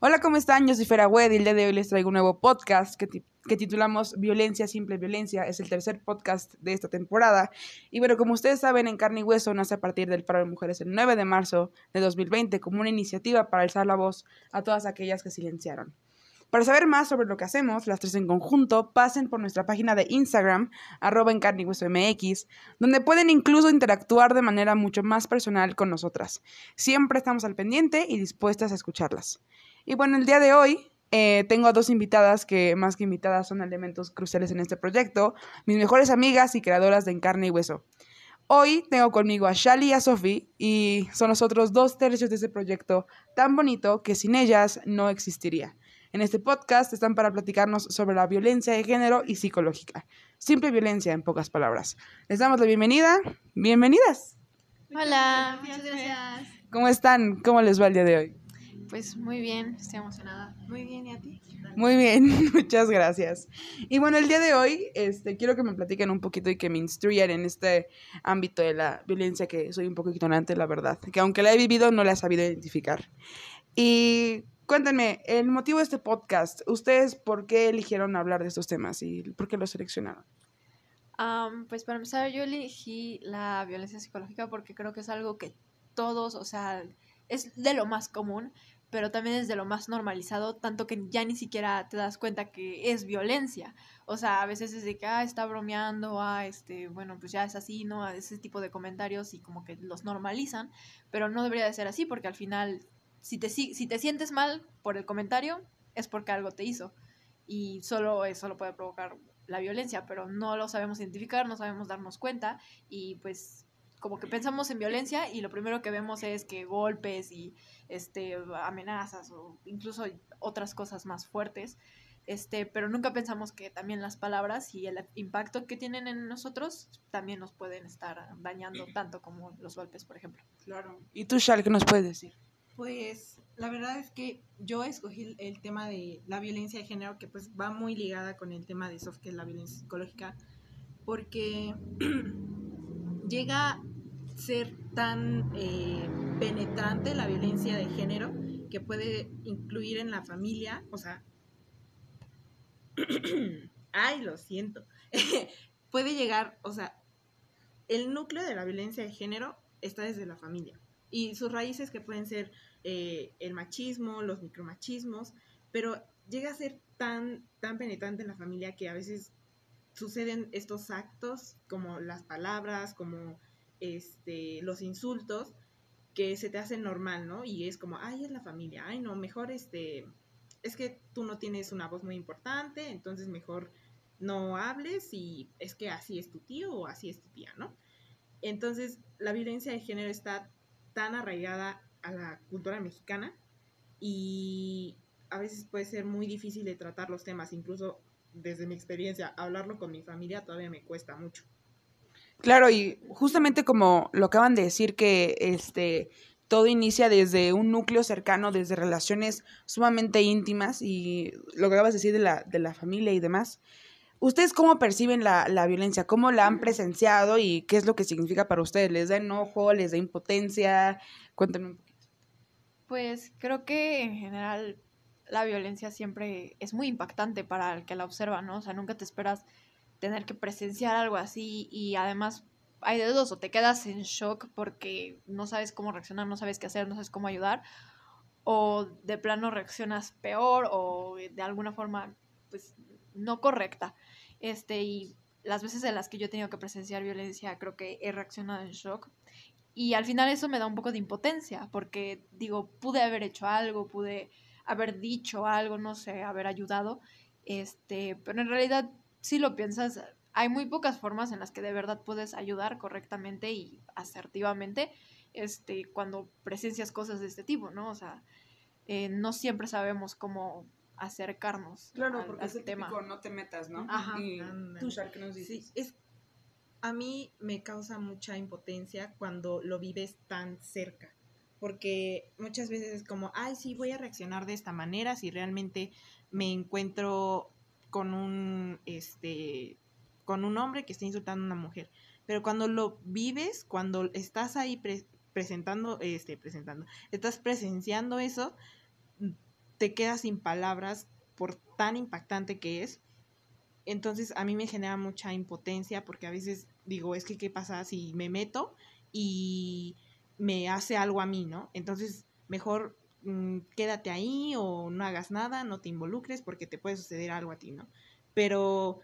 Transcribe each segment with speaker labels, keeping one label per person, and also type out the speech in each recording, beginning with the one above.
Speaker 1: Hola, ¿cómo están? Yo soy Fera Wed y el día de hoy les traigo un nuevo podcast que, ti- que titulamos Violencia, Simple Violencia. Es el tercer podcast de esta temporada. Y bueno, como ustedes saben, En Carne y Hueso nace a partir del paro de mujeres el 9 de marzo de 2020 como una iniciativa para alzar la voz a todas aquellas que silenciaron. Para saber más sobre lo que hacemos, las tres en conjunto, pasen por nuestra página de Instagram, arroba y hueso MX, donde pueden incluso interactuar de manera mucho más personal con nosotras. Siempre estamos al pendiente y dispuestas a escucharlas. Y bueno, el día de hoy eh, tengo a dos invitadas que más que invitadas son elementos cruciales en este proyecto, mis mejores amigas y creadoras de En Carne y Hueso. Hoy tengo conmigo a Shali y a Sophie y son nosotros dos tercios de este proyecto tan bonito que sin ellas no existiría. En este podcast están para platicarnos sobre la violencia de género y psicológica. Simple violencia, en pocas palabras. Les damos la bienvenida. Bienvenidas.
Speaker 2: Hola, muchas gracias.
Speaker 1: ¿Cómo están? ¿Cómo les va el día de hoy?
Speaker 2: Pues muy bien, estoy emocionada.
Speaker 3: Muy bien, ¿y a ti?
Speaker 1: Muy bien, muchas gracias. Y bueno, el día de hoy este, quiero que me platiquen un poquito y que me instruyan en este ámbito de la violencia que soy un poco ignorante, la verdad. Que aunque la he vivido, no la he sabido identificar. Y cuéntenme, el motivo de este podcast, ¿ustedes por qué eligieron hablar de estos temas y por qué los seleccionaron?
Speaker 2: Am, pues para empezar, yo elegí la violencia psicológica porque creo que es algo que todos, o sea, es de lo más común, pero también es de lo más normalizado, tanto que ya ni siquiera te das cuenta que es violencia. O sea, a veces es de que, ah, está bromeando, ah, este, bueno, pues ya es así, ¿no? A ese tipo de comentarios y como que los normalizan, pero no debería de ser así porque al final, si te, si te sientes mal por el comentario, es porque algo te hizo. Y solo eso lo puede provocar la violencia, pero no lo sabemos identificar, no sabemos darnos cuenta y pues como que pensamos en violencia y lo primero que vemos es que golpes y este amenazas o incluso otras cosas más fuertes. Este, pero nunca pensamos que también las palabras y el impacto que tienen en nosotros también nos pueden estar dañando tanto como los golpes, por ejemplo.
Speaker 1: Claro. ¿Y tú, Shal, qué nos puedes decir?
Speaker 3: Pues la verdad es que yo escogí el tema de la violencia de género, que pues va muy ligada con el tema de soft, que es la violencia psicológica, porque llega ser tan eh, penetrante la violencia de género que puede incluir en la familia, o sea, ay, lo siento, puede llegar, o sea, el núcleo de la violencia de género está desde la familia. Y sus raíces que pueden ser eh, el machismo, los micromachismos, pero llega a ser tan, tan penetrante en la familia que a veces suceden estos actos como las palabras, como este, los insultos, que se te hacen normal, ¿no? Y es como, ay, es la familia, ay, no, mejor este, es que tú no tienes una voz muy importante, entonces mejor no hables y es que así es tu tío o así es tu tía, ¿no? Entonces, la violencia de género está tan arraigada a la cultura mexicana y a veces puede ser muy difícil de tratar los temas, incluso desde mi experiencia, hablarlo con mi familia todavía me cuesta mucho.
Speaker 1: Claro, y justamente como lo acaban de decir que este todo inicia desde un núcleo cercano, desde relaciones sumamente íntimas y lo que acabas de decir de la, de la familia y demás. ¿Ustedes cómo perciben la, la violencia? ¿Cómo la han presenciado y qué es lo que significa para ustedes? ¿Les da enojo? ¿Les da impotencia? Cuéntenme un.
Speaker 2: Pues creo que en general la violencia siempre es muy impactante para el que la observa, ¿no? O sea, nunca te esperas tener que presenciar algo así y además hay de dos, o te quedas en shock porque no sabes cómo reaccionar, no sabes qué hacer, no sabes cómo ayudar, o de plano reaccionas peor o de alguna forma pues no correcta. Este, y las veces en las que yo he tenido que presenciar violencia creo que he reaccionado en shock y al final eso me da un poco de impotencia porque digo, pude haber hecho algo, pude haber dicho algo, no sé, haber ayudado, este, pero en realidad si lo piensas, hay muy pocas formas en las que de verdad puedes ayudar correctamente y asertivamente este, cuando presencias cosas de este tipo, ¿no? O sea, eh, no siempre sabemos cómo acercarnos
Speaker 1: Claro,
Speaker 2: al,
Speaker 1: porque
Speaker 2: al
Speaker 1: es el
Speaker 2: tema.
Speaker 1: típico no te metas, ¿no?
Speaker 2: Ajá.
Speaker 1: Y tú, Shal, ¿qué nos dices?
Speaker 3: Sí, es, a mí me causa mucha impotencia cuando lo vives tan cerca, porque muchas veces es como, ay, sí, voy a reaccionar de esta manera si realmente me encuentro con un, este, con un hombre que está insultando a una mujer. Pero cuando lo vives, cuando estás ahí pre- presentando, este, presentando, estás presenciando eso, te quedas sin palabras por tan impactante que es. Entonces a mí me genera mucha impotencia porque a veces digo, es que qué pasa si me meto y me hace algo a mí, ¿no? Entonces mejor mm, quédate ahí o no hagas nada, no te involucres porque te puede suceder algo a ti, ¿no? Pero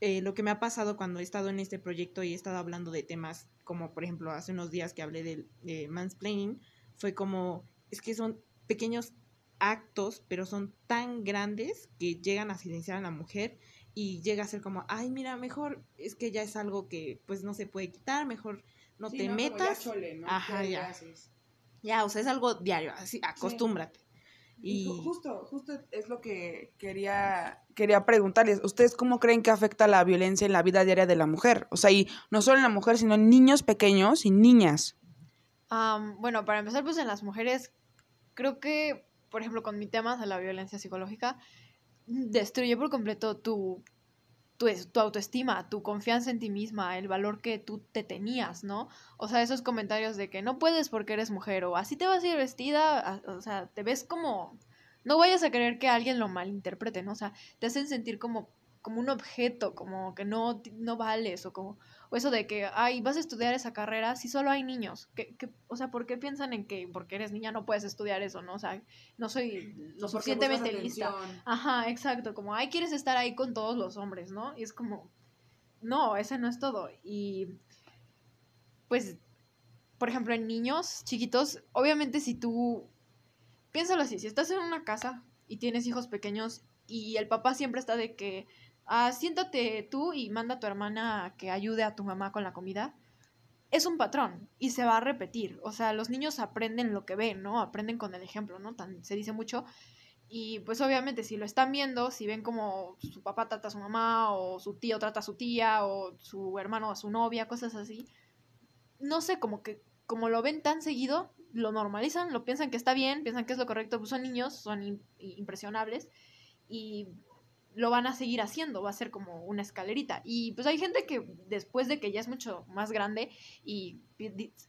Speaker 3: eh, lo que me ha pasado cuando he estado en este proyecto y he estado hablando de temas como, por ejemplo, hace unos días que hablé del de mansplaining, fue como, es que son pequeños actos, pero son tan grandes que llegan a silenciar a la mujer y llega a ser como, ay, mira, mejor es que ya es algo que pues no se puede quitar, mejor no te metas. Ajá, ya. Ya, o sea, es algo diario, así, acostúmbrate.
Speaker 1: Y, justo, justo es lo que quería, quería preguntarles. ¿Ustedes cómo creen que afecta la violencia en la vida diaria de la mujer? O sea, y no solo en la mujer, sino en niños pequeños y niñas.
Speaker 2: bueno, para empezar, pues en las mujeres, creo que, por ejemplo, con mi tema de la violencia psicológica, destruye por completo tu tu, tu, autoestima, tu confianza en ti misma, el valor que tú te tenías, ¿no? O sea, esos comentarios de que no puedes porque eres mujer o así te vas a ir vestida, o sea, te ves como... No vayas a querer que alguien lo malinterprete, ¿no? O sea, te hacen sentir como como un objeto, como que no, no vales, o como, o eso de que, ay, vas a estudiar esa carrera si solo hay niños. o sea, ¿por qué piensan en que porque eres niña no puedes estudiar eso, no? O sea, no soy lo suficientemente lista. Ajá, exacto, como, ay, quieres estar ahí con todos los hombres, ¿no? Y es como, no, ese no es todo. Y, pues, por ejemplo, en niños chiquitos, obviamente si tú, piénsalo así, si estás en una casa y tienes hijos pequeños y el papá siempre está de que ah, siéntate tú y manda a tu hermana que ayude a tu mamá con la comida, es un patrón y se va a repetir. O sea, los niños aprenden lo que ven, ¿no? Aprenden con el ejemplo, ¿no? Tan, se dice mucho. Y pues obviamente si lo están viendo, si ven como su papá trata a su mamá o su tío trata a su tía o su hermano a su novia, cosas así, no sé, como que como lo ven tan seguido, lo normalizan, lo piensan que está bien, piensan que es lo correcto, pues son niños, son impresionables y lo van a seguir haciendo, va a ser como una escalerita. Y pues hay gente que después de que ya es mucho más grande y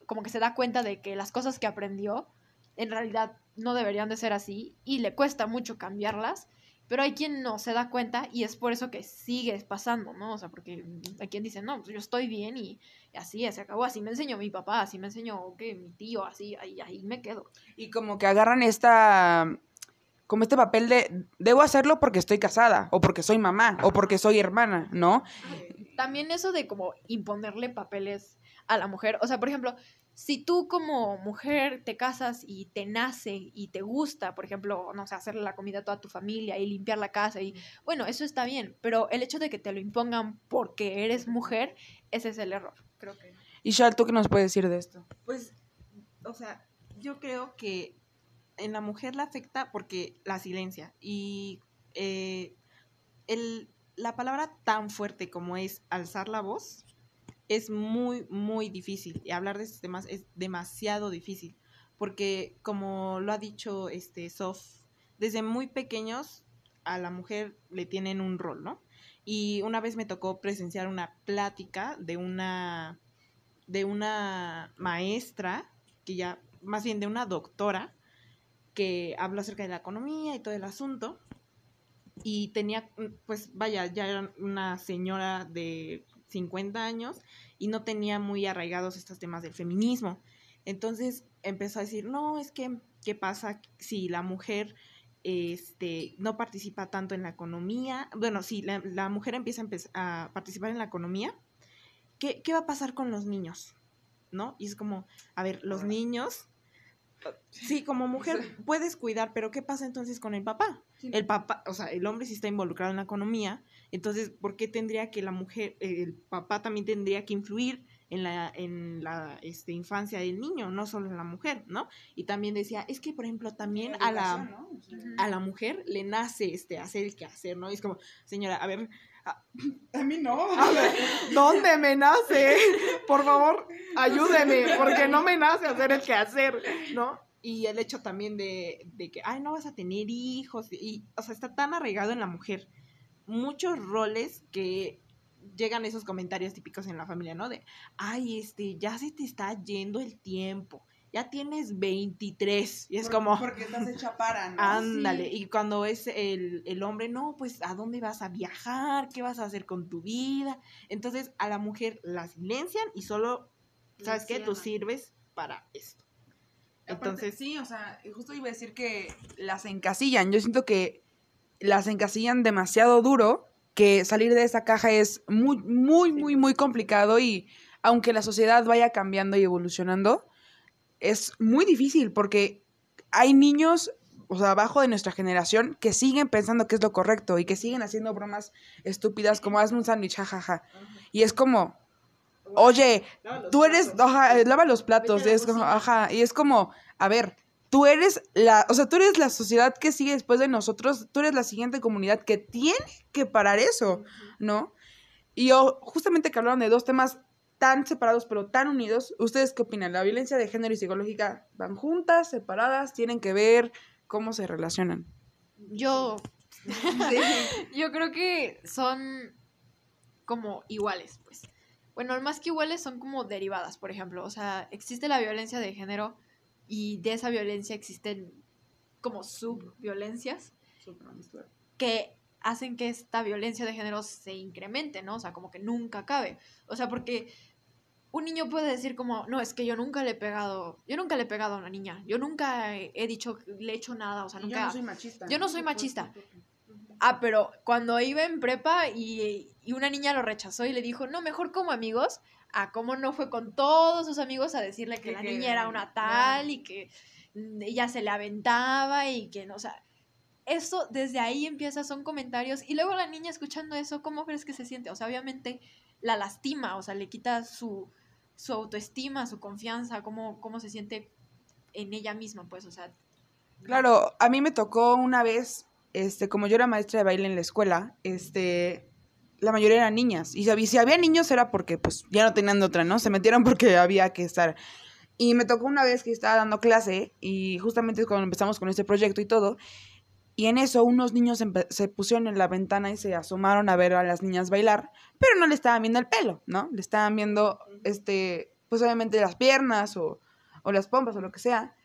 Speaker 2: como que se da cuenta de que las cosas que aprendió en realidad no deberían de ser así y le cuesta mucho cambiarlas, pero hay quien no se da cuenta y es por eso que sigue pasando, ¿no? O sea, porque hay quien dice, no, pues yo estoy bien y así se acabó, así me enseñó mi papá, así me enseñó mi tío, así, ahí, ahí me quedo.
Speaker 1: Y como que agarran esta como este papel de debo hacerlo porque estoy casada o porque soy mamá o porque soy hermana, ¿no?
Speaker 2: También eso de como imponerle papeles a la mujer, o sea, por ejemplo, si tú como mujer te casas y te nace y te gusta, por ejemplo, no sé, hacerle la comida a toda tu familia y limpiar la casa y bueno, eso está bien, pero el hecho de que te lo impongan porque eres mujer, ese es el error, creo que.
Speaker 1: Y Shal, ¿tú qué nos puedes decir de esto?
Speaker 3: Pues, o sea, yo creo que en la mujer la afecta porque la silencia. Y eh, el, la palabra tan fuerte como es alzar la voz es muy, muy difícil. Y hablar de estos temas es demasiado difícil. Porque como lo ha dicho este Sof, desde muy pequeños a la mujer le tienen un rol, ¿no? Y una vez me tocó presenciar una plática de una de una maestra, que ya, más bien de una doctora, que habló acerca de la economía y todo el asunto. Y tenía, pues vaya, ya era una señora de 50 años y no tenía muy arraigados estos temas del feminismo. Entonces empezó a decir, no, es que, ¿qué pasa si la mujer este, no participa tanto en la economía? Bueno, si la, mujer empieza a, a, participar en la economía, ¿qué, ¿qué va a pasar con los niños? ¿No? Y es como, a ver, los niños Sí, como mujer puedes cuidar, pero ¿qué pasa entonces con el papá? El papá, o sea, el hombre sí está involucrado en la economía, entonces, ¿por qué tendría que la mujer, el papá también tendría que influir en la, en la este, infancia del niño, no solo en la mujer, ¿no? Y también decía, es que, por ejemplo, también a la, a la mujer le nace este, hacer el quehacer, ¿no? Y es como, señora, a ver,
Speaker 1: a, mí no.
Speaker 3: A ver, ¿dónde me nace? Por favor, ayúdeme, porque no me nace hacer el quehacer, ¿no? Y el hecho también de, de que, ay, no vas a tener hijos, y, o sea, está tan arraigado en la mujer. Muchos roles que llegan esos comentarios típicos en la familia, ¿no? De, ay, este, ya se te está yendo el tiempo, ya tienes 23. Y es como,
Speaker 1: Porque estás hecha para, ¿no?
Speaker 3: ándale.
Speaker 2: Sí.
Speaker 3: Y cuando es el, el hombre, no, pues, ¿a dónde vas a viajar? ¿Qué vas a hacer con tu vida? Entonces, a la mujer la silencian y solo, ¿sabes qué? Tú sirves para esto.
Speaker 1: Aparte,
Speaker 3: Entonces,
Speaker 1: sí, o sea, justo iba a decir que las encasillan. Yo siento que las encasillan demasiado duro, que salir de esa caja es muy, muy, muy, muy complicado y aunque la sociedad vaya cambiando y evolucionando, es muy difícil porque hay niños, o sea, abajo de nuestra generación, que siguen pensando que es lo correcto y que siguen haciendo bromas estúpidas como hazme un sándwich, jajaja. Y es como, oye, tú eres, eh, lava los platos, es como, ajá, y es como, a ver, tú eres la, o sea, tú eres la sociedad que sigue después de nosotros, tú eres la siguiente comunidad que tiene que parar eso, ¿no? Y yo, justamente que hablaron de dos temas tan separados pero tan unidos, ¿ustedes qué opinan? ¿La violencia de género y psicológica van juntas, separadas, tienen que ver cómo se relacionan?
Speaker 2: Yo, yo creo que son como iguales, pues. Bueno, más que iguales son como derivadas, por ejemplo. O sea, existe la violencia de género y de esa violencia existen como subviolencias que hacen que esta violencia de género se incremente, ¿no? O sea, como que nunca acabe. O sea, porque un niño puede decir como, no, es que yo nunca le he pegado, yo nunca le he pegado a una niña, yo nunca he dicho, le he hecho nada, o sea, nunca...
Speaker 1: machista.
Speaker 2: Yo no soy machista. Ah, pero cuando iba en prepa y, y una niña lo rechazó y le dijo, no, mejor como amigos, a cómo no fue con todos sus amigos a decirle que
Speaker 1: Que-
Speaker 2: la
Speaker 1: que-
Speaker 2: niña era una tal y que ella se le aventaba y que no, o sea, eso desde ahí empieza, son comentarios y luego la niña escuchando eso, ¿cómo crees que se siente? O sea, obviamente la lastima, o sea, le quita su, su autoestima, su confianza, cómo, cómo se siente en ella misma, pues, o sea.
Speaker 1: Claro, a mí me tocó una vez, este, como yo era maestra de baile en la escuela, este, la mayoría eran niñas. Y si, había niños era porque, pues, ya no tenían otra, ¿no? Se metieron porque había que estar. Y me tocó una vez que estaba dando clase y justamente cuando empezamos con este proyecto y todo. Y en eso unos niños se pusieron en la ventana y se asomaron a ver a las niñas bailar, pero no le estaban viendo el pelo, ¿no? Le estaban viendo, este, pues obviamente las piernas o, o las pompas o lo que sea.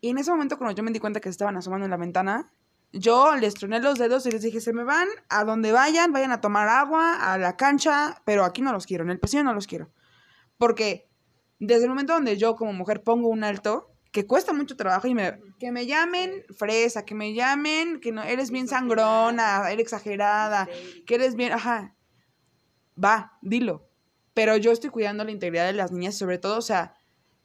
Speaker 1: Y en ese momento, cuando yo me di cuenta que se estaban asomando en la ventana, yo les troné los dedos y les dije, se me van a donde vayan, vayan a tomar agua, a la cancha, pero aquí no los quiero, en el pasillo no los quiero. Porque desde el momento donde yo como mujer pongo un alto, que cuesta mucho trabajo y me, que me llamen fresa, que me llamen, que no, eres bien sangrona, eres exagerada, que eres bien, ajá, va, dilo. Pero yo estoy cuidando la integridad de las niñas sobre todo, o sea,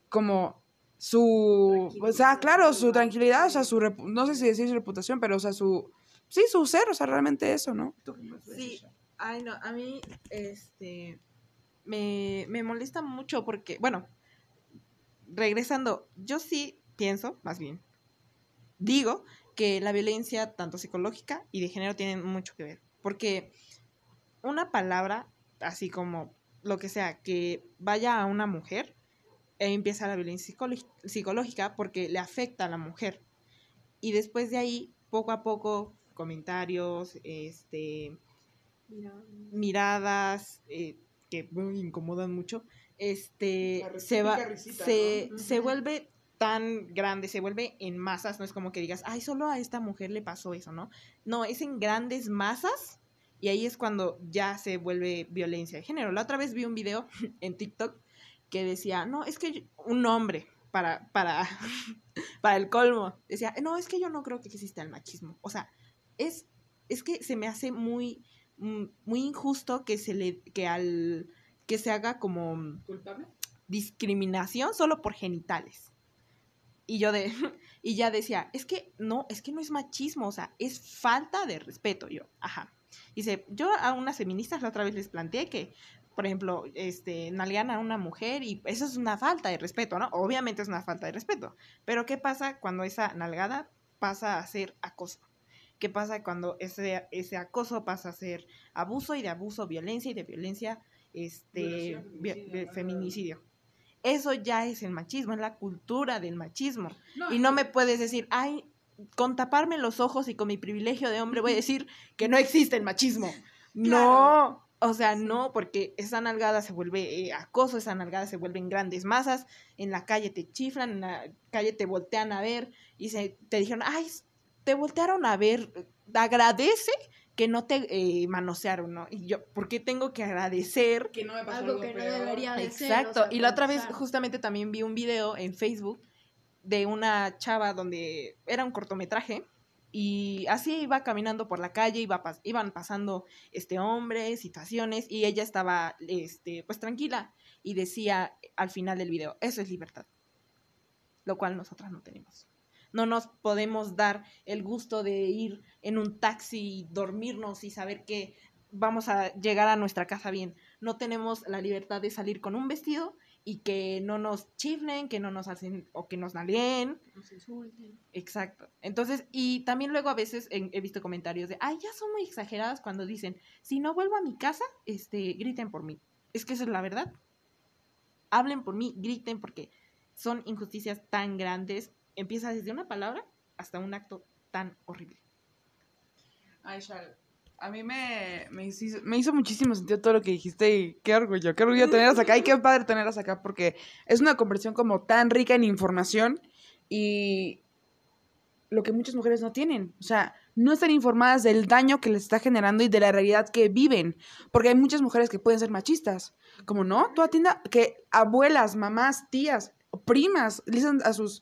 Speaker 1: como su, o sea, claro, su tranquilidad, o sea, su, no sé si decir su reputación, pero, o sea, su, sí, su ser, o sea, realmente eso, ¿no? ¿Tú qué más ves,
Speaker 3: Sí. Ay, no, a mí, este, me, me molesta mucho porque, bueno, regresando, yo sí pienso, más bien, digo que la violencia, tanto psicológica y de género, tienen mucho que ver. Porque una palabra, así como lo que sea, que vaya a una mujer, ahí empieza la violencia psicológica porque le afecta a la mujer. Y después de ahí, poco a poco, comentarios, este, miradas eh, que me incomodan mucho, este, se va,
Speaker 1: risita,
Speaker 3: se,
Speaker 2: ¿no?
Speaker 3: se vuelve tan grande, se vuelve en masas, no es como que digas, ay, solo a esta mujer le pasó eso, ¿no? No, es en grandes masas y ahí es cuando ya se vuelve violencia de género. La otra vez vi un video en TikTok que decía, no, es que un hombre, para, para, para el colmo, decía, no, es que yo no creo que exista el machismo. O sea, es, es que se me hace muy, mm, muy injusto que se le, que al, que se haga como
Speaker 1: ¿Culpable?
Speaker 3: discriminación solo por genitales. Y yo de, y ya decía, es que no, es que no es machismo, o sea, es falta de respeto. Yo, ajá. Dice, yo a unas feministas la otra vez les planteé que, por ejemplo, este, nalgan a una mujer y eso es una falta de respeto, ¿no? Obviamente es una falta de respeto. Pero ¿qué pasa cuando esa nalgada pasa a ser acoso? ¿Qué pasa cuando ese, ese acoso pasa a ser abuso y de abuso violencia y de violencia este
Speaker 1: feminicidio.
Speaker 3: Eso ya es el machismo, es la cultura del machismo.
Speaker 1: No,
Speaker 3: Y no me puedes decir, ay, con taparme los ojos y con mi privilegio de hombre voy a decir que no existe el machismo. No, O sea, no, porque esa nalgada se vuelve eh, acoso, esa nalgada se vuelve en grandes masas, en la calle te chiflan, en la calle te voltean a ver y se, te dijeron, ay, te voltearon a ver, agradece que no te eh, manosearon, ¿no? Y yo, ¿por qué tengo que agradecer?
Speaker 1: Que no me pasó
Speaker 2: Algo
Speaker 1: algo,
Speaker 2: que no debería de ser.
Speaker 3: Exacto.
Speaker 2: o sea,
Speaker 3: y la otra vez justamente también vi un video en Facebook de una chava donde era un cortometraje y así iba caminando por la calle, iba pas- iban pasando este hombres, situaciones y ella estaba este pues tranquila y decía al final del video, eso es libertad. Lo cual nosotras no tenemos. No nos podemos dar el gusto de ir en un taxi y dormirnos y saber que vamos a llegar a nuestra casa bien. No tenemos la libertad de salir con un vestido y que no nos chiflen, que no nos hacen o que nos nalguen.
Speaker 2: Nos insulten.
Speaker 3: Exacto. Entonces, y también luego a veces en- he visto comentarios de, ay, ya son muy exageradas cuando dicen, si no vuelvo a mi casa, este, griten por mí. Es que esa es la verdad. Hablen por mí, griten porque son injusticias tan grandes. Empieza desde una palabra hasta un acto tan horrible.
Speaker 1: Ay, Shal, a mí me, me, hizo, me hizo muchísimo sentido todo lo que dijiste y qué orgullo, qué orgullo tenerlas acá. Y qué padre tenerlas acá porque es una conversación como tan rica en información y lo que muchas mujeres no tienen, o sea, no están informadas del daño que les está generando y de la realidad que viven, porque hay muchas mujeres que pueden ser machistas, como no, tú atienda que abuelas, mamás, tías, primas, dicen a sus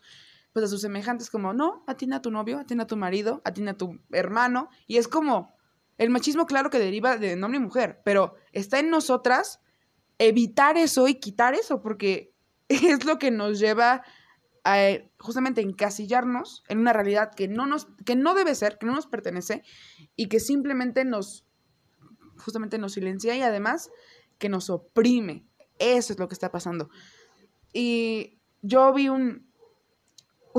Speaker 1: pues a sus semejantes como, no, atiende a tu novio, atiende a tu marido, atiende a tu hermano. Y es como, el machismo claro que deriva de hombre y mujer, pero está en nosotras evitar eso y quitar eso, porque es lo que nos lleva a eh, justamente encasillarnos en una realidad que no nos, que no debe ser, que no nos pertenece, y que simplemente nos, justamente nos silencia y además que nos oprime. Eso es lo que está pasando. Y yo vi un,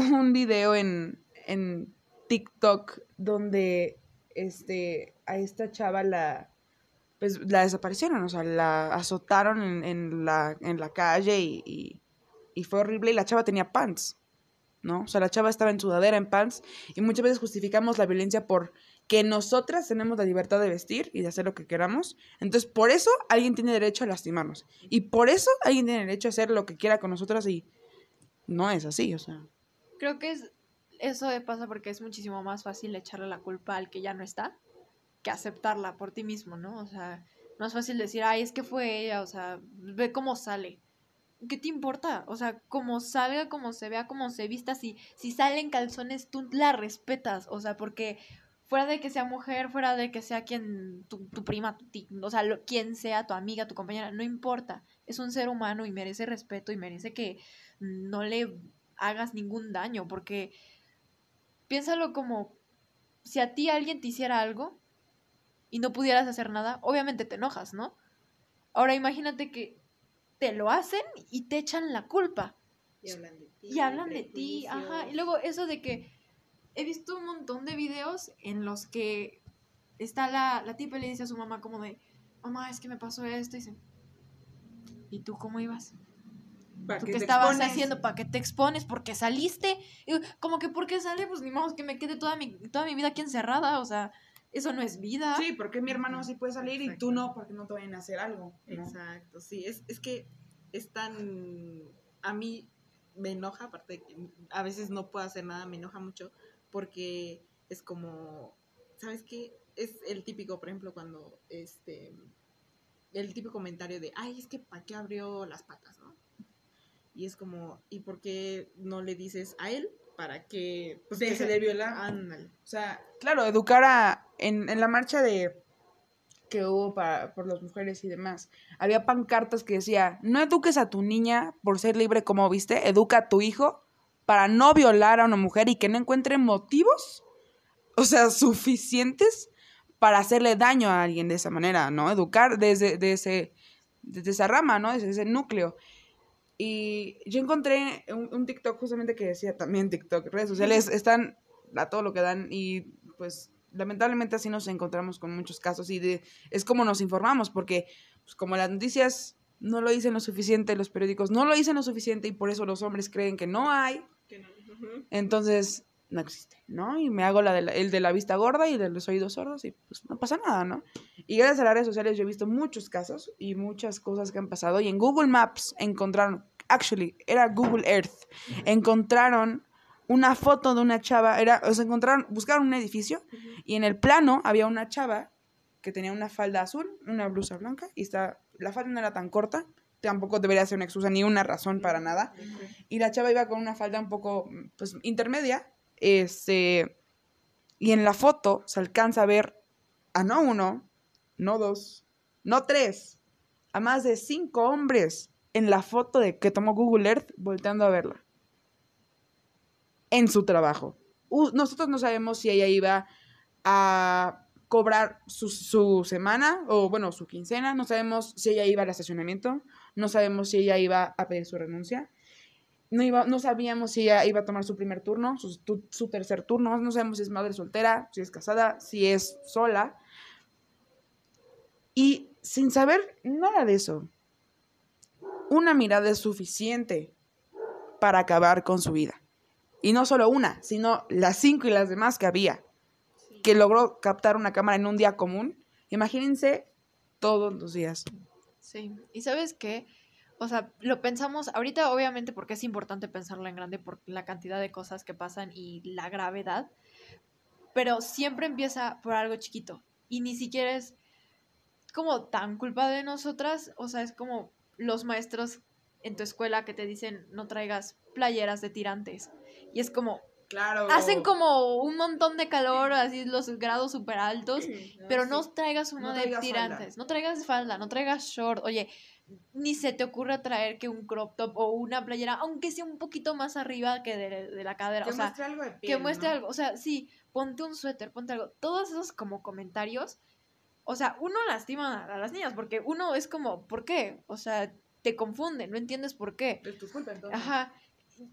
Speaker 1: un video en, en TikTok donde este, a esta chava la, pues, la desaparecieron, o sea, la azotaron en, la, en la calle y, y, y fue horrible y la chava tenía pants, ¿no? O sea, la chava estaba en sudadera, en pants y muchas veces justificamos la violencia por que nosotras tenemos la libertad de vestir y de hacer lo que queramos. Entonces, por eso alguien tiene derecho a lastimarnos. Y por eso alguien tiene derecho a hacer lo que quiera con nosotras y no es así, o sea.
Speaker 2: Creo que es, eso pasa porque es muchísimo más fácil echarle la culpa al que ya no está que aceptarla por ti mismo, ¿no? O sea, no fácil decir, ay, es que fue ella, o sea, ve cómo sale. ¿Qué te importa? O sea, como salga, como se vea, como se vista, si, si sale calzones, tú la respetas, o sea, porque fuera de que sea mujer, fuera de que sea quien, tu, tu prima, tu o sea, quien sea, tu amiga, tu compañera, no importa, es un ser humano y merece respeto y merece que no le hagas ningún daño, porque piénsalo como si a ti alguien te hiciera algo y no pudieras hacer nada, obviamente te enojas, ¿no? Ahora imagínate que te lo hacen y te echan la culpa
Speaker 3: Y hablan de ti.
Speaker 2: y hablan de ti, ajá, y luego eso de que he visto un montón de videos en los que está la, la tipa y le dice a su mamá como de, mamá, es que me pasó esto, y dice, ¿y tú cómo ibas? ¿Tú qué estabas haciendo? ¿Para qué te expones? ¿Porque saliste? Y como que porque sale, pues ni modo que me quede toda mi, toda mi vida aquí encerrada, o sea, eso no es vida.
Speaker 1: Sí, porque mi hermano sí puede salir y tú no, porque no te vayan a hacer algo. ¿no?
Speaker 3: Exacto, sí, es, es que es tan... A mí me enoja, aparte de que a veces no puedo hacer nada, me enoja mucho, porque es como, ¿sabes qué? Es el típico, por ejemplo, cuando, este, el típico comentario de, ay, es que ¿para qué abrió las patas, no? Y es como, ¿y por qué no le dices a él para que... Pues,
Speaker 1: Deje de violar.
Speaker 3: Ándale.
Speaker 1: O sea, claro, educar a. En, en la marcha de que hubo para, por las mujeres y demás, había pancartas que decía, no eduques a tu niña por ser libre como viste, educa a tu hijo para no violar a una mujer y que no encuentre motivos, o sea, suficientes para hacerle daño a alguien de esa manera, ¿no? Educar desde, de ese, desde esa rama, ¿no? Desde ese núcleo. Y yo encontré un, un TikTok justamente que decía también TikTok, redes sociales están a todo lo que dan y pues lamentablemente así nos encontramos con muchos casos y de, es como nos informamos porque pues, como las noticias no lo dicen lo suficiente, los periódicos no lo dicen lo suficiente y por eso los hombres creen que no hay, entonces no existe, ¿no? Y me hago la de la- el de la vista gorda y de los oídos sordos y pues no pasa nada, ¿no? Y gracias a las redes sociales yo he visto muchos casos y muchas cosas que han pasado. Y en Google Maps encontraron, actually, era Google Earth, encontraron una foto de una chava, era, o sea, encontraron, buscaron un edificio y en el plano había una chava que tenía una falda azul, una blusa blanca y está, la falda no era tan corta, tampoco debería ser una excusa ni una razón para nada. Y la chava iba con una falda un poco, pues, intermedia, este, y en la foto se alcanza a ver a no uno, no dos, no tres, a más de cinco hombres en la foto de que tomó Google Earth volteando a verla. En su trabajo. Nosotros no sabemos si ella iba a cobrar su, su semana o, bueno, su quincena. No sabemos si ella iba al estacionamiento. No sabemos si ella iba a pedir su renuncia. No, iba, no sabíamos si ella iba a tomar su primer turno, su, tu- su tercer turno. No sabemos si es madre soltera, si es casada, si es sola. Y sin saber nada de eso, una mirada es suficiente para acabar con su vida. Y no solo una, sino las cinco y las demás que había, que logró captar una cámara en un día común. Imagínense todos los días.
Speaker 2: Sí, y sabes qué, o sea, lo pensamos ahorita obviamente porque es importante pensarlo en grande por la cantidad de cosas que pasan y la gravedad, pero siempre empieza por algo chiquito y ni siquiera es como tan culpa de nosotras, o sea, es como los maestros en tu escuela que te dicen no traigas playeras de tirantes y es como
Speaker 1: Claro.
Speaker 2: hacen como un montón de calor, así los grados súper altos, pero no traigas uno
Speaker 1: No
Speaker 2: de
Speaker 1: traigas
Speaker 2: tirantes,
Speaker 1: falda.
Speaker 2: no traigas falda, no traigas short, oye, ni se te ocurra traer que un crop top o una playera, aunque sea un poquito más arriba que de, de la cadera,
Speaker 1: Que
Speaker 2: o sea,
Speaker 1: muestre algo de
Speaker 2: que
Speaker 1: piel,
Speaker 2: muestre
Speaker 1: ¿no?
Speaker 2: algo, o sea, sí, ponte un suéter, ponte algo, todos esos como comentarios, o sea, uno lastima a las niñas, porque uno es como, ¿por qué? O sea, te confunde, no entiendes por qué.
Speaker 1: Es tu culpa, entonces.
Speaker 2: Ajá.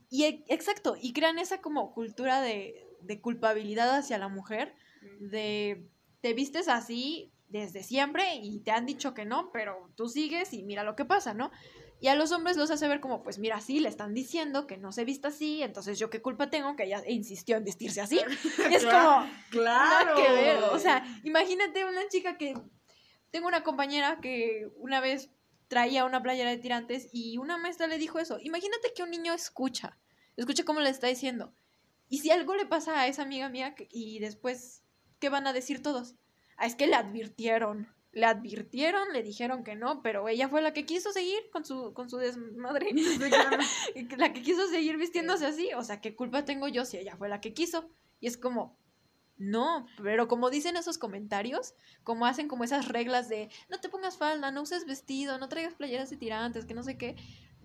Speaker 2: Y e- exacto, y crean esa como cultura de, de culpabilidad hacia la mujer, de te vistes así desde siempre y te han dicho que no, pero tú sigues y mira lo que pasa, ¿no? Y a los hombres los hace ver como, pues mira, sí, le están diciendo que no se vista así, entonces yo qué culpa tengo que ella insistió en vestirse así. es como,
Speaker 1: Claro.
Speaker 2: nada que ver. O sea, imagínate una chica que. Tengo una compañera que una vez traía una playera de tirantes y una maestra le dijo eso. Imagínate que un niño escucha. Escucha cómo le está diciendo. Y si algo le pasa a esa amiga mía y después, ¿qué van a decir todos? Ah, es que le advirtieron. Le advirtieron, le dijeron que no, pero ella fue la que quiso seguir con su, con su desmadre. Y la que quiso seguir vistiéndose así. O sea, ¿qué culpa tengo yo si ella fue la que quiso? Y es como, no, pero como dicen esos comentarios, como hacen como esas reglas de no te pongas falda, no uses vestido, no traigas playeras de tirantes, que no sé qué,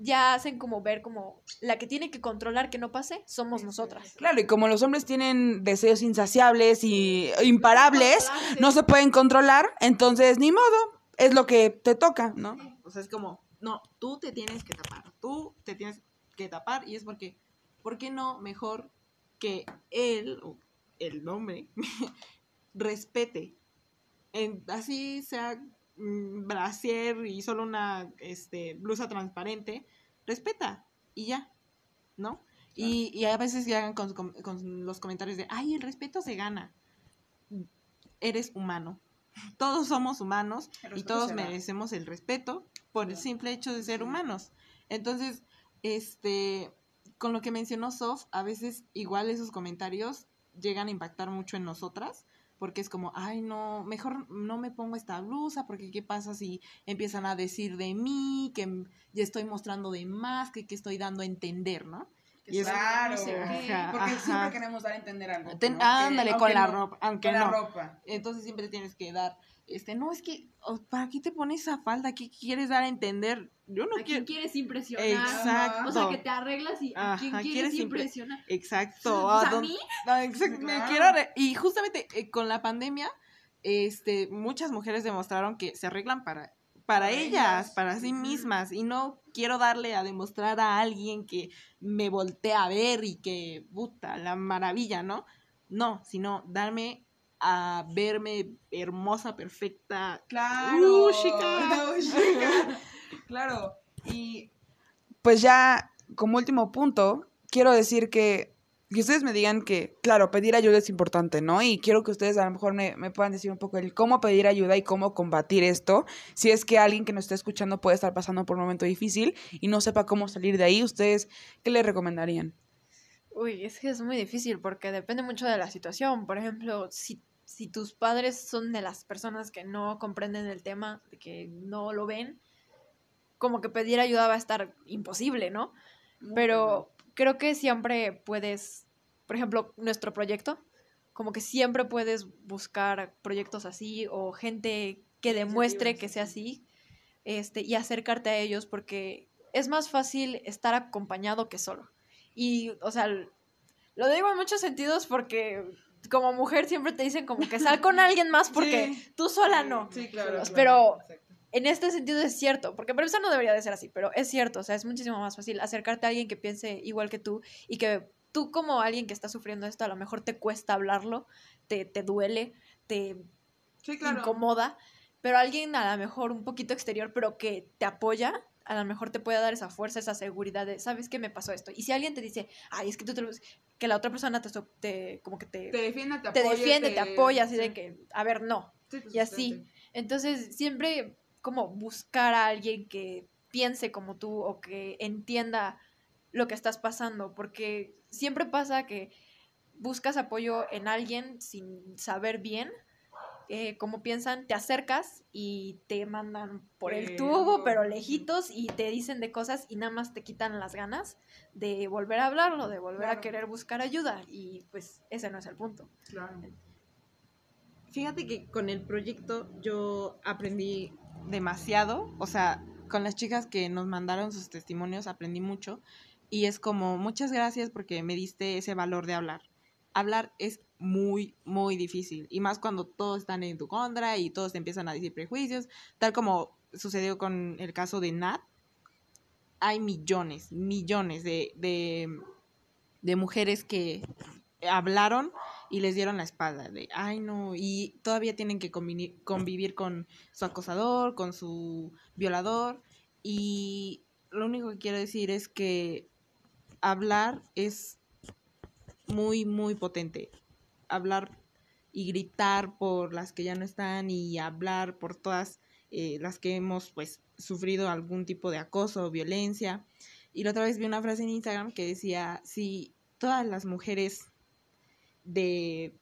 Speaker 2: ya hacen como ver como la que tiene que controlar que no pase somos nosotras.
Speaker 1: Claro, y como los hombres tienen deseos insaciables y imparables, no se pueden controlar, entonces ni modo, es lo que te toca, ¿no?
Speaker 3: O sea, es como, no, tú te tienes que tapar, tú te tienes que tapar y es porque, ¿por qué no mejor que él, o el hombre, respete? En- así sea brasier y solo una este, blusa transparente, respeta y ya, ¿no? Y, y a veces llegan con, con- con los comentarios de, ay, el respeto se gana. Eres humano. Todos somos humanos y todos merecemos el respeto por el simple hecho de ser humanos. Entonces, este, con lo que mencionó Sof, a veces igual esos comentarios llegan a impactar mucho en nosotras, porque es como, ay, no, mejor no me pongo esta blusa, porque qué pasa si empiezan a decir de mí, que ya estoy mostrando de más, que, que estoy dando a entender, ¿no? Y
Speaker 1: Claro,
Speaker 2: no sé qué.
Speaker 3: Ajá,
Speaker 1: porque
Speaker 3: ajá.
Speaker 1: siempre queremos dar a entender algo.
Speaker 3: Ten-
Speaker 1: ¿no? Que-
Speaker 3: ándale, con la
Speaker 1: no-
Speaker 3: ropa, aunque
Speaker 1: Con la
Speaker 3: no.
Speaker 1: ropa.
Speaker 3: Entonces siempre tienes que dar, este, no, es que, ¿para qué te pones esa falda? ¿Qué quieres dar a entender? Yo no
Speaker 2: ¿A quién
Speaker 3: quiero...
Speaker 2: quieres impresionar?
Speaker 3: Exacto.
Speaker 2: O sea, que te arreglas y ¿a quién
Speaker 3: Ajá,
Speaker 2: quieres,
Speaker 3: quieres impre-
Speaker 2: impresionar?
Speaker 3: Exacto.
Speaker 2: Pues,
Speaker 3: ¿a
Speaker 2: ¿a
Speaker 3: dónde-
Speaker 2: mí?
Speaker 3: No, exacto, me quiero y justamente eh, con la pandemia, este, muchas mujeres demostraron que se arreglan para, para,
Speaker 1: Para
Speaker 3: ellas,
Speaker 1: ellas.
Speaker 3: para sí mismas, y no quiero darle a demostrar a alguien que me voltea a ver y que, puta, la maravilla, ¿no? No, sino darme a verme hermosa, perfecta.
Speaker 1: Claro.
Speaker 3: Uh, chica.
Speaker 1: Chica. Claro. Y pues ya como último punto, quiero decir que que ustedes me digan que, claro, pedir ayuda es importante, ¿no? Y quiero que ustedes a lo mejor me, me, puedan decir un poco el cómo pedir ayuda y cómo combatir esto. Si es que alguien que nos esté escuchando puede estar pasando por un momento difícil y no sepa cómo salir de ahí, ¿ustedes qué le recomendarían?
Speaker 2: Uy, es que es muy difícil porque depende mucho de la situación. Por ejemplo, si, si tus padres son de las personas que no comprenden el tema, que no lo ven, como que pedir ayuda va a estar imposible, ¿no? Pero creo que siempre puedes, por ejemplo, nuestro proyecto, como que siempre puedes buscar proyectos así o gente que demuestre que sea así este, y acercarte a ellos porque es más fácil estar acompañado que solo. Y, o sea, lo digo en muchos sentidos porque como mujer siempre te dicen como que sal con alguien más porque tú sola no.
Speaker 1: Sí, claro.
Speaker 2: Pero en este sentido es cierto, porque para empezar no debería de ser así, pero es cierto, o sea, es muchísimo más fácil acercarte a alguien que piense igual que tú y que tú como alguien que está sufriendo esto a lo mejor te cuesta hablarlo, te, te duele, te incomoda, pero alguien a lo mejor un poquito exterior, pero que te apoya, a lo mejor te puede dar esa fuerza, esa seguridad de, ¿sabes qué me pasó esto? Y si alguien te dice, ay, es que tú te lo... que la otra persona te, te como que te...
Speaker 1: Te defiende, te,
Speaker 2: te,
Speaker 1: apoya,
Speaker 2: defiende, te, apoya, así de que, a ver, no. y así. Entonces, siempre como buscar a alguien que piense como tú o que entienda lo que estás pasando, porque siempre pasa que buscas apoyo en alguien sin saber bien eh, cómo piensan, te acercas y te mandan por el tubo, pero lejitos, y te dicen de cosas y nada más te quitan las ganas de volver a hablarlo, de volver a querer buscar ayuda, y pues ese no es el punto.
Speaker 1: Claro.
Speaker 3: Fíjate que con el proyecto yo aprendí demasiado, o sea, con las chicas que nos mandaron sus testimonios aprendí mucho y es como muchas gracias porque me diste ese valor de hablar. Hablar es muy, muy difícil y más cuando todos están en tu contra y todos te empiezan a decir prejuicios, tal como sucedió con el caso de Nat. Hay millones, millones de, de, de mujeres que hablaron y les dieron la espalda de, ay no, y todavía tienen que convivir, con su acosador, con su violador, y lo único que quiero decir es que hablar es muy, muy potente. Hablar y gritar por las que ya no están y hablar por todas eh, las que hemos pues sufrido algún tipo de acoso o violencia. Y la otra vez vi una frase en Instagram que decía, si todas las mujeres de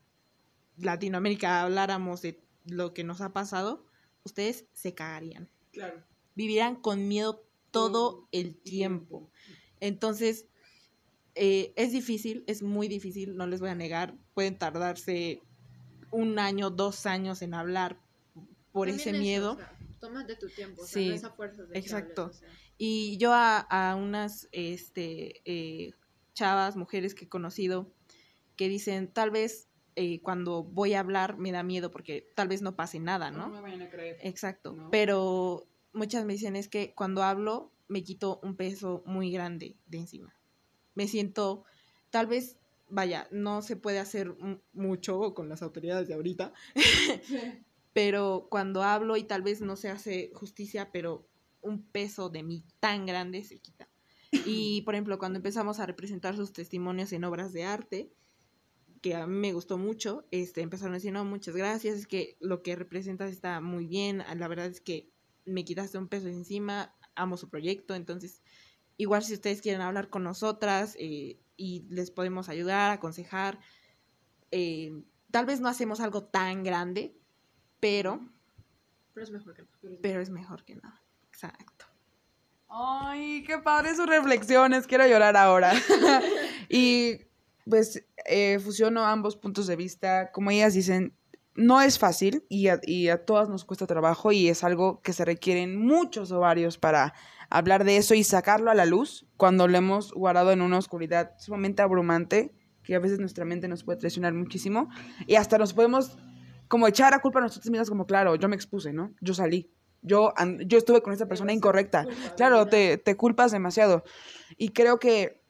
Speaker 3: Latinoamérica habláramos de lo que nos ha pasado, ustedes se cagarían.
Speaker 1: Claro.
Speaker 3: Vivirán con miedo todo el tiempo. Entonces, eh, es difícil, es muy difícil, no les voy a negar. Pueden tardarse un año, dos años en hablar por ese miedo.
Speaker 2: tómate tu tiempo,
Speaker 3: sí,
Speaker 2: esa fuerza de
Speaker 3: exacto. Y yo a, a unas este, eh, chavas, mujeres que he conocido, que dicen, tal vez eh, cuando voy a hablar me da miedo porque tal vez no pase nada, ¿no?
Speaker 1: No me vayan a creer.
Speaker 3: Exacto. Pero muchas me dicen es que cuando hablo me quito un peso muy grande de encima. Me siento, tal vez, vaya, no se puede hacer mucho con las autoridades de ahorita, pero cuando hablo y tal vez no se hace justicia, pero un peso de mí tan grande se quita. Y, por ejemplo, cuando empezamos a representar sus testimonios en obras de arte, que a mí me gustó mucho, este, empezaron a decir, no, muchas gracias, es que lo que representas está muy bien, la verdad es que me quitaste un peso encima, amo su proyecto, entonces, igual si ustedes quieren hablar con nosotras eh, y les podemos ayudar, aconsejar, eh, tal vez no hacemos algo tan grande, pero...
Speaker 2: Pero es mejor que nada.
Speaker 3: Pero es mejor que nada, exacto.
Speaker 1: Ay, qué padre sus reflexiones, quiero llorar ahora. y pues eh, fusiono ambos puntos de vista. Como ellas dicen, no es fácil y a, y a, todas nos cuesta trabajo y es algo que se requieren muchos ovarios para hablar de eso y sacarlo a la luz cuando lo hemos guardado en una oscuridad sumamente abrumante que a veces nuestra mente nos puede traicionar muchísimo y hasta nos podemos como echar a culpa a nosotros mismos como claro, yo me expuse, ¿no? Yo salí. Yo, yo estuve con esa persona incorrecta. Claro, te, te culpas demasiado. Y creo que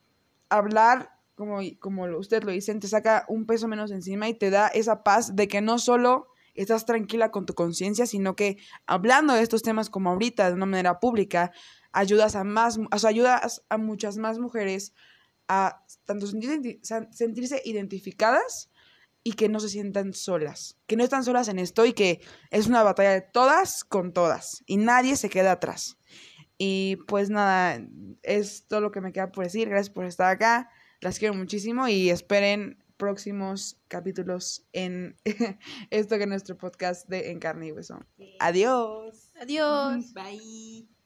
Speaker 1: hablar como, como usted lo dice, te saca un peso menos encima y te da esa paz de que no solo estás tranquila con tu conciencia, sino que hablando de estos temas como ahorita, de una manera pública, ayudas a más, o sea, ayudas a muchas más mujeres a tanto sentir- san- sentirse identificadas y que no se sientan solas, que no están solas en esto y que es una batalla de todas con todas y nadie se queda atrás. Y pues nada, es todo lo que me queda por decir. Gracias por estar acá. Las quiero muchísimo y esperen próximos capítulos en esto que es nuestro podcast de En Carne y Hueso. Adiós.
Speaker 2: Adiós.
Speaker 3: Bye.